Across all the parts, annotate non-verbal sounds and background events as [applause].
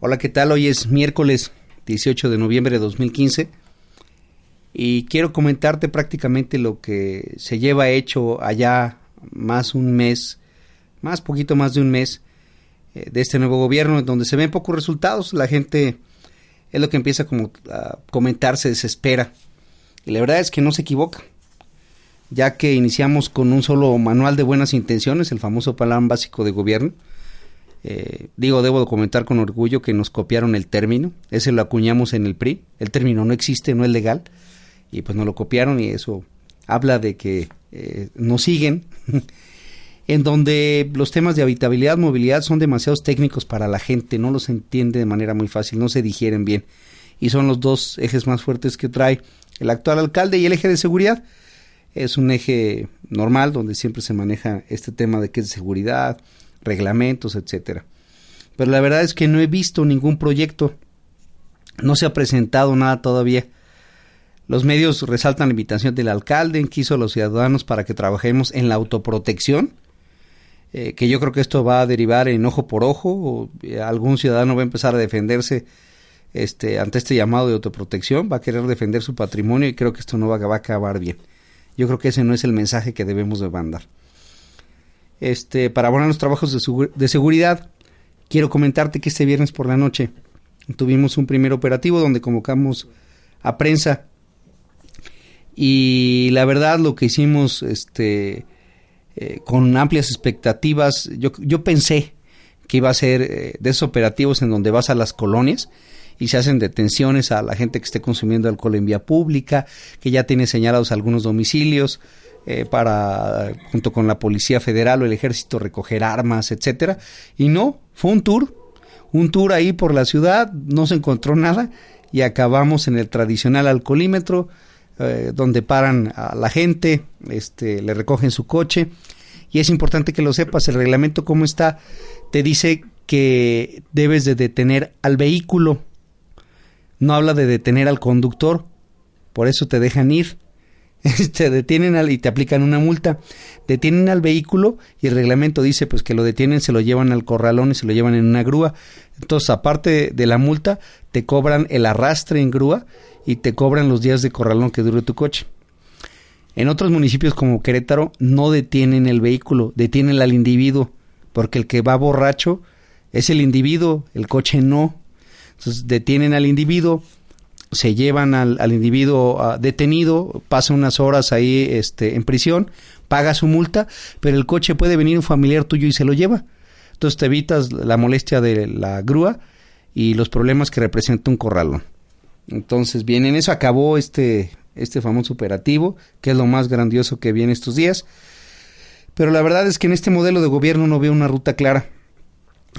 Hola, ¿qué tal? Hoy es miércoles 18 de noviembre de 2015 y quiero comentarte prácticamente lo que se lleva hecho allá más un mes, más poquito más de un mes eh, de este nuevo gobierno, donde se ven pocos resultados, la gente es lo que empieza como a comentar, se desespera. Y la verdad es que no se equivoca, ya que iniciamos con un solo manual de buenas intenciones, el famoso plan básico de gobierno, eh, digo, debo comentar con orgullo que nos copiaron el término, ese lo acuñamos en el PRI, el término no existe, no es legal, y pues nos lo copiaron y eso habla de que eh, nos siguen, [laughs] en donde los temas de habitabilidad, movilidad son demasiados técnicos para la gente, no los entiende de manera muy fácil, no se digieren bien, y son los dos ejes más fuertes que trae el actual alcalde y el eje de seguridad. Es un eje normal donde siempre se maneja este tema de qué es seguridad, reglamentos, etcétera. Pero la verdad es que no he visto ningún proyecto, no se ha presentado nada todavía. Los medios resaltan la invitación del alcalde en quiso a los ciudadanos para que trabajemos en la autoprotección, eh, que yo creo que esto va a derivar en ojo por ojo, o eh, algún ciudadano va a empezar a defenderse este, ante este llamado de autoprotección, va a querer defender su patrimonio y creo que esto no va, va a acabar bien. Yo creo que ese no es el mensaje que debemos de mandar este, para abonar los trabajos de, seguridad. Quiero comentarte que este viernes por la noche tuvimos un primer operativo donde convocamos a prensa y la verdad lo que hicimos este, eh, con amplias expectativas, yo, yo pensé que iba a ser eh, de esos operativos en donde vas a las colonias y se hacen detenciones a la gente que esté consumiendo alcohol en vía pública, que ya tiene señalados algunos domicilios, eh, para junto con la policía federal o el ejército recoger armas, etcétera, y no, fue un tour, un tour ahí por la ciudad, no se encontró nada y acabamos en el tradicional alcoholímetro eh, donde paran a la gente, este, le recogen su coche. Y es importante que lo sepas, el reglamento como está te dice que debes de detener al vehículo, no habla de detener al conductor, por eso te dejan ir [laughs] te detienen al, y te aplican una multa. Detienen al vehículo y el reglamento dice pues que lo detienen, se lo llevan al corralón y se lo llevan en una grúa. Entonces, aparte de la multa, te cobran el arrastre en grúa y te cobran los días de corralón que dure tu coche. En otros municipios como Querétaro no detienen el vehículo, detienen al individuo, porque el que va borracho es el individuo, el coche no. Entonces detienen al individuo, se llevan al, individuo ah, detenido, pasa unas horas ahí este, en prisión, paga su multa, pero el coche puede venir un familiar tuyo y se lo lleva. Entonces te evitas la molestia de la grúa y los problemas que representa un corralón. Entonces, bien, en eso acabó este, este famoso operativo, que es lo más grandioso que viene estos días. Pero la verdad es que en este modelo de gobierno no veo una ruta clara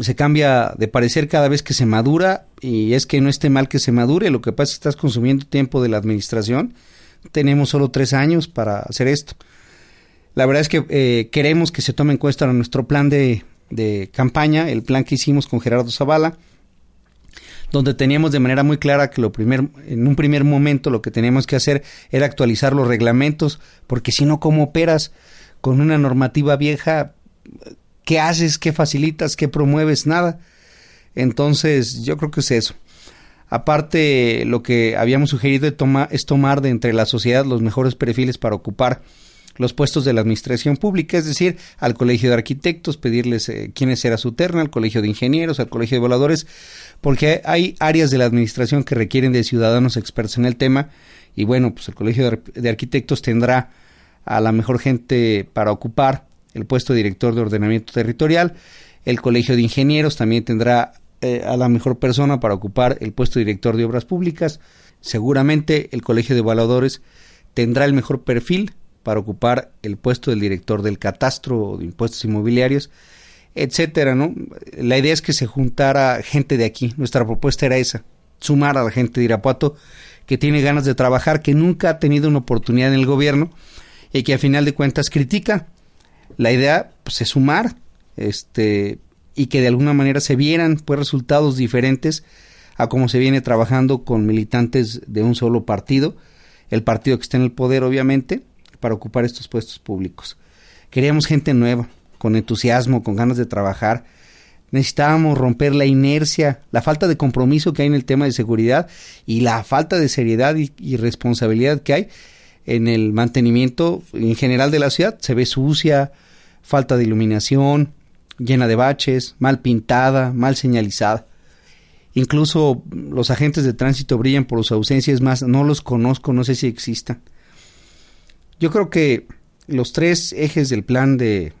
se cambia de parecer cada vez que se madura y es que no esté mal que se madure, lo que pasa es que estás consumiendo tiempo de la administración, tenemos solo tres años para hacer esto. La verdad es que eh, queremos que se tome en cuenta nuestro plan de, de campaña, el plan que hicimos con Gerardo Zavala, donde teníamos de manera muy clara que lo primer, en un primer momento lo que teníamos que hacer era actualizar los reglamentos, porque si no, ¿cómo operas con una normativa vieja? ¿Qué haces? ¿Qué facilitas? ¿Qué promueves? Nada. Entonces, yo creo que es eso. Aparte, lo que habíamos sugerido es tomar de entre la sociedad los mejores perfiles para ocupar los puestos de la administración pública, es decir, al colegio de arquitectos, pedirles eh, quiénes era su terna, al colegio de ingenieros, al colegio de voladores, porque hay áreas de la administración que requieren de ciudadanos expertos en el tema, y bueno, pues el colegio de arquitectos tendrá a la mejor gente para ocupar el puesto de director de ordenamiento territorial. El Colegio de Ingenieros también tendrá eh, a la mejor persona para ocupar el puesto de director de obras públicas. Seguramente el Colegio de Evaluadores tendrá el mejor perfil para ocupar el puesto del director del catastro o de impuestos inmobiliarios. etcétera, ¿no? La idea es que se juntara gente de aquí. Nuestra propuesta era esa, sumar a la gente de Irapuato que tiene ganas de trabajar, que nunca ha tenido una oportunidad en el gobierno y que a final de cuentas critica. La idea pues, es sumar, este, y que de alguna manera se vieran pues resultados diferentes a cómo se viene trabajando con militantes de un solo partido, el partido que está en el poder obviamente, para ocupar estos puestos públicos. Queríamos gente nueva, con entusiasmo, con ganas de trabajar. Necesitábamos romper la inercia, la falta de compromiso que hay en el tema de seguridad y la falta de seriedad y, responsabilidad que hay en el mantenimiento en general de la ciudad. Se ve sucia, falta de iluminación, llena de baches, mal pintada, mal señalizada. Incluso los agentes de tránsito brillan por su ausencia, es más, no los conozco, no sé si existan. Yo creo que los tres ejes del plan de,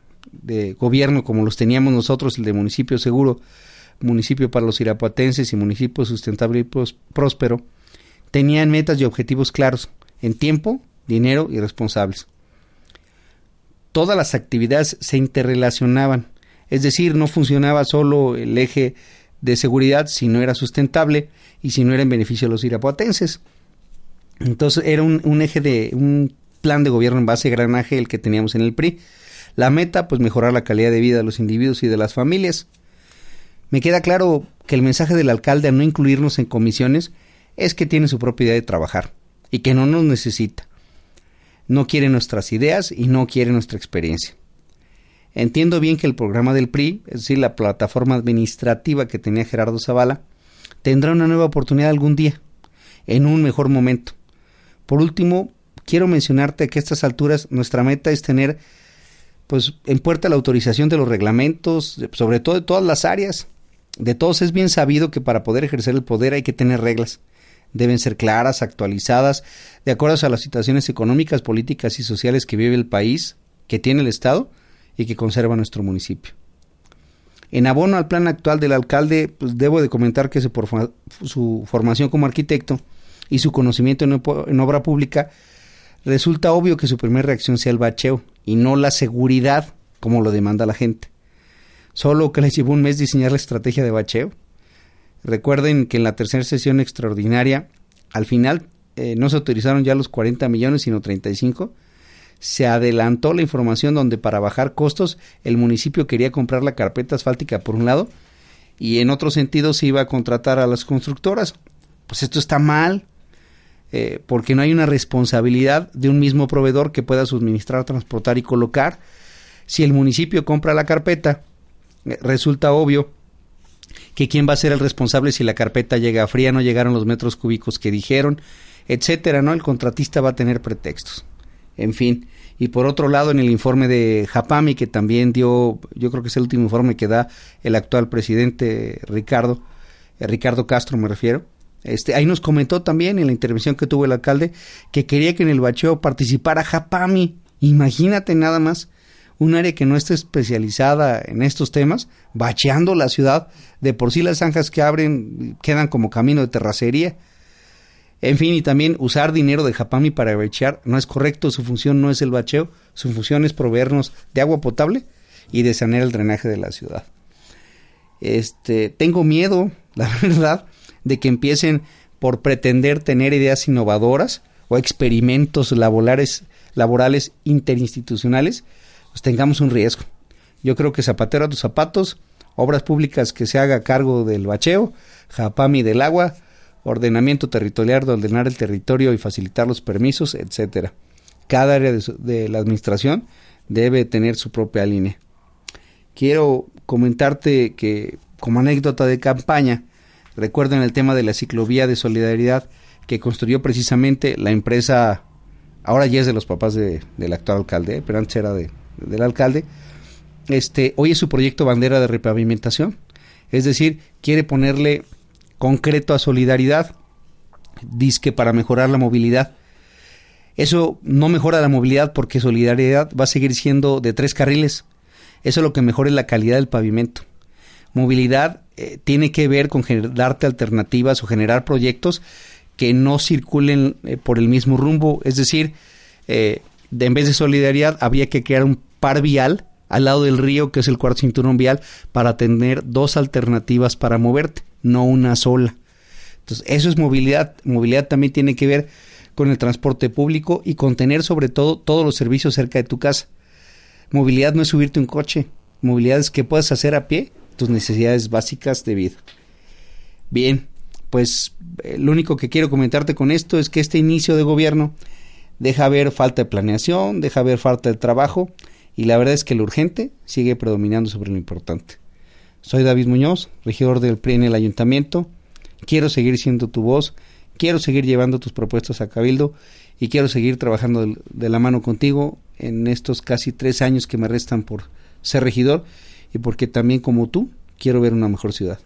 gobierno, como los teníamos nosotros, el de municipio seguro, municipio para los irapuatenses y municipio sustentable y próspero, tenían metas y objetivos claros en tiempo, dinero y responsables. Todas las actividades se interrelacionaban es decir, no funcionaba solo el eje de seguridad si no era sustentable y si no era en beneficio de los irapuatenses. Entonces era un, eje de un plan de gobierno en base a granaje el que teníamos en el PRI. La meta, pues mejorar la calidad de vida de los individuos y de las familias. Me queda claro que el mensaje del alcalde a no incluirnos en comisiones es que tiene su propia idea de trabajar y que no nos necesita. No quiere nuestras ideas y no quiere nuestra experiencia. Entiendo bien que el programa del PRI, es decir, la plataforma administrativa que tenía Gerardo Zavala, tendrá una nueva oportunidad algún día, en un mejor momento. Por último, quiero mencionarte que a estas alturas nuestra meta es tener pues en puerta la autorización de los reglamentos, sobre todo de todas las áreas. De todos es bien sabido que para poder ejercer el poder hay que tener reglas. Deben ser claras, actualizadas, de acuerdo a las situaciones económicas, políticas y sociales que vive el país, que tiene el Estado, y que conserva nuestro municipio. En abono al plan actual del alcalde, pues debo de comentar que su, formación como arquitecto y su conocimiento en, obra pública, resulta obvio que su primera reacción sea el bacheo y no la seguridad como lo demanda la gente. Solo que les llevó un mes diseñar la estrategia de bacheo. Recuerden que en la tercera sesión extraordinaria, al final eh, no se autorizaron ya los 40 millones, sino 35, se adelantó la información donde para bajar costos el municipio quería comprar la carpeta asfáltica por un lado y en otro sentido se iba a contratar a las constructoras. Pues esto está mal, eh, porque no hay una responsabilidad de un mismo proveedor que pueda suministrar, transportar y colocar. Si el municipio compra la carpeta, eh, resulta obvio que quién va a ser el responsable si la carpeta llega fría, no llegaron los metros cúbicos que dijeron, etcétera, ¿no? El contratista va a tener pretextos. En fin, y por otro lado en el informe de Japami que también dio, yo creo que es el último informe que da el actual presidente Ricardo, eh, Ricardo Castro me refiero, este, ahí nos comentó también en la intervención que tuvo el alcalde que quería que en el bacheo participara Japami. Imagínate nada más un área que no esté especializada en estos temas, bacheando la ciudad, de por sí las zanjas que abren quedan como camino de terracería en fin, y también usar dinero de Japami para bachear no es correcto, su función no es el bacheo, su función es proveernos de agua potable y de sanear el drenaje de la ciudad. Este, tengo miedo, [laughs] la verdad, de que empiecen por pretender tener ideas innovadoras o experimentos laborales, laborales interinstitucionales, pues tengamos un riesgo. Yo creo que zapatero a tus zapatos, obras públicas que se haga cargo del bacheo, Japami del agua, ordenamiento territorial de ordenar el territorio y facilitar los permisos, etcétera. Cada área de, la administración debe tener su propia línea. Quiero comentarte que como anécdota de campaña, recuerden el tema de la ciclovía de solidaridad que construyó precisamente la empresa, ahora ya es de los papás del actual alcalde, pero antes era de, del alcalde, este, hoy es su proyecto bandera de repavimentación, es decir, quiere ponerle concreto a solidaridad, disque para mejorar la movilidad. Eso no mejora la movilidad porque solidaridad va a seguir siendo de tres carriles. Eso es lo que mejora la calidad del pavimento. Movilidad eh, tiene que ver con darte alternativas o generar proyectos que no circulen eh, por el mismo rumbo. Es decir, eh, de, en vez de solidaridad habría que crear un par vial al lado del río, que es el cuarto cinturón vial, para tener dos alternativas para moverte, no una sola. Entonces, eso es movilidad. Movilidad también tiene que ver con el transporte público y con tener sobre todo todos los servicios cerca de tu casa. Movilidad no es subirte un coche, movilidad es que puedas hacer a pie tus necesidades básicas de vida. Bien, pues eh, lo único que quiero comentarte con esto es que este inicio de gobierno deja ver falta de planeación, deja ver falta de trabajo y la verdad es que lo urgente sigue predominando sobre lo importante. Soy David Muñoz, regidor del PRI en el ayuntamiento. Quiero seguir siendo tu voz, quiero seguir llevando tus propuestas a Cabildo y quiero seguir trabajando de la mano contigo en estos casi tres años que me restan por ser regidor y porque también como tú quiero ver una mejor ciudad.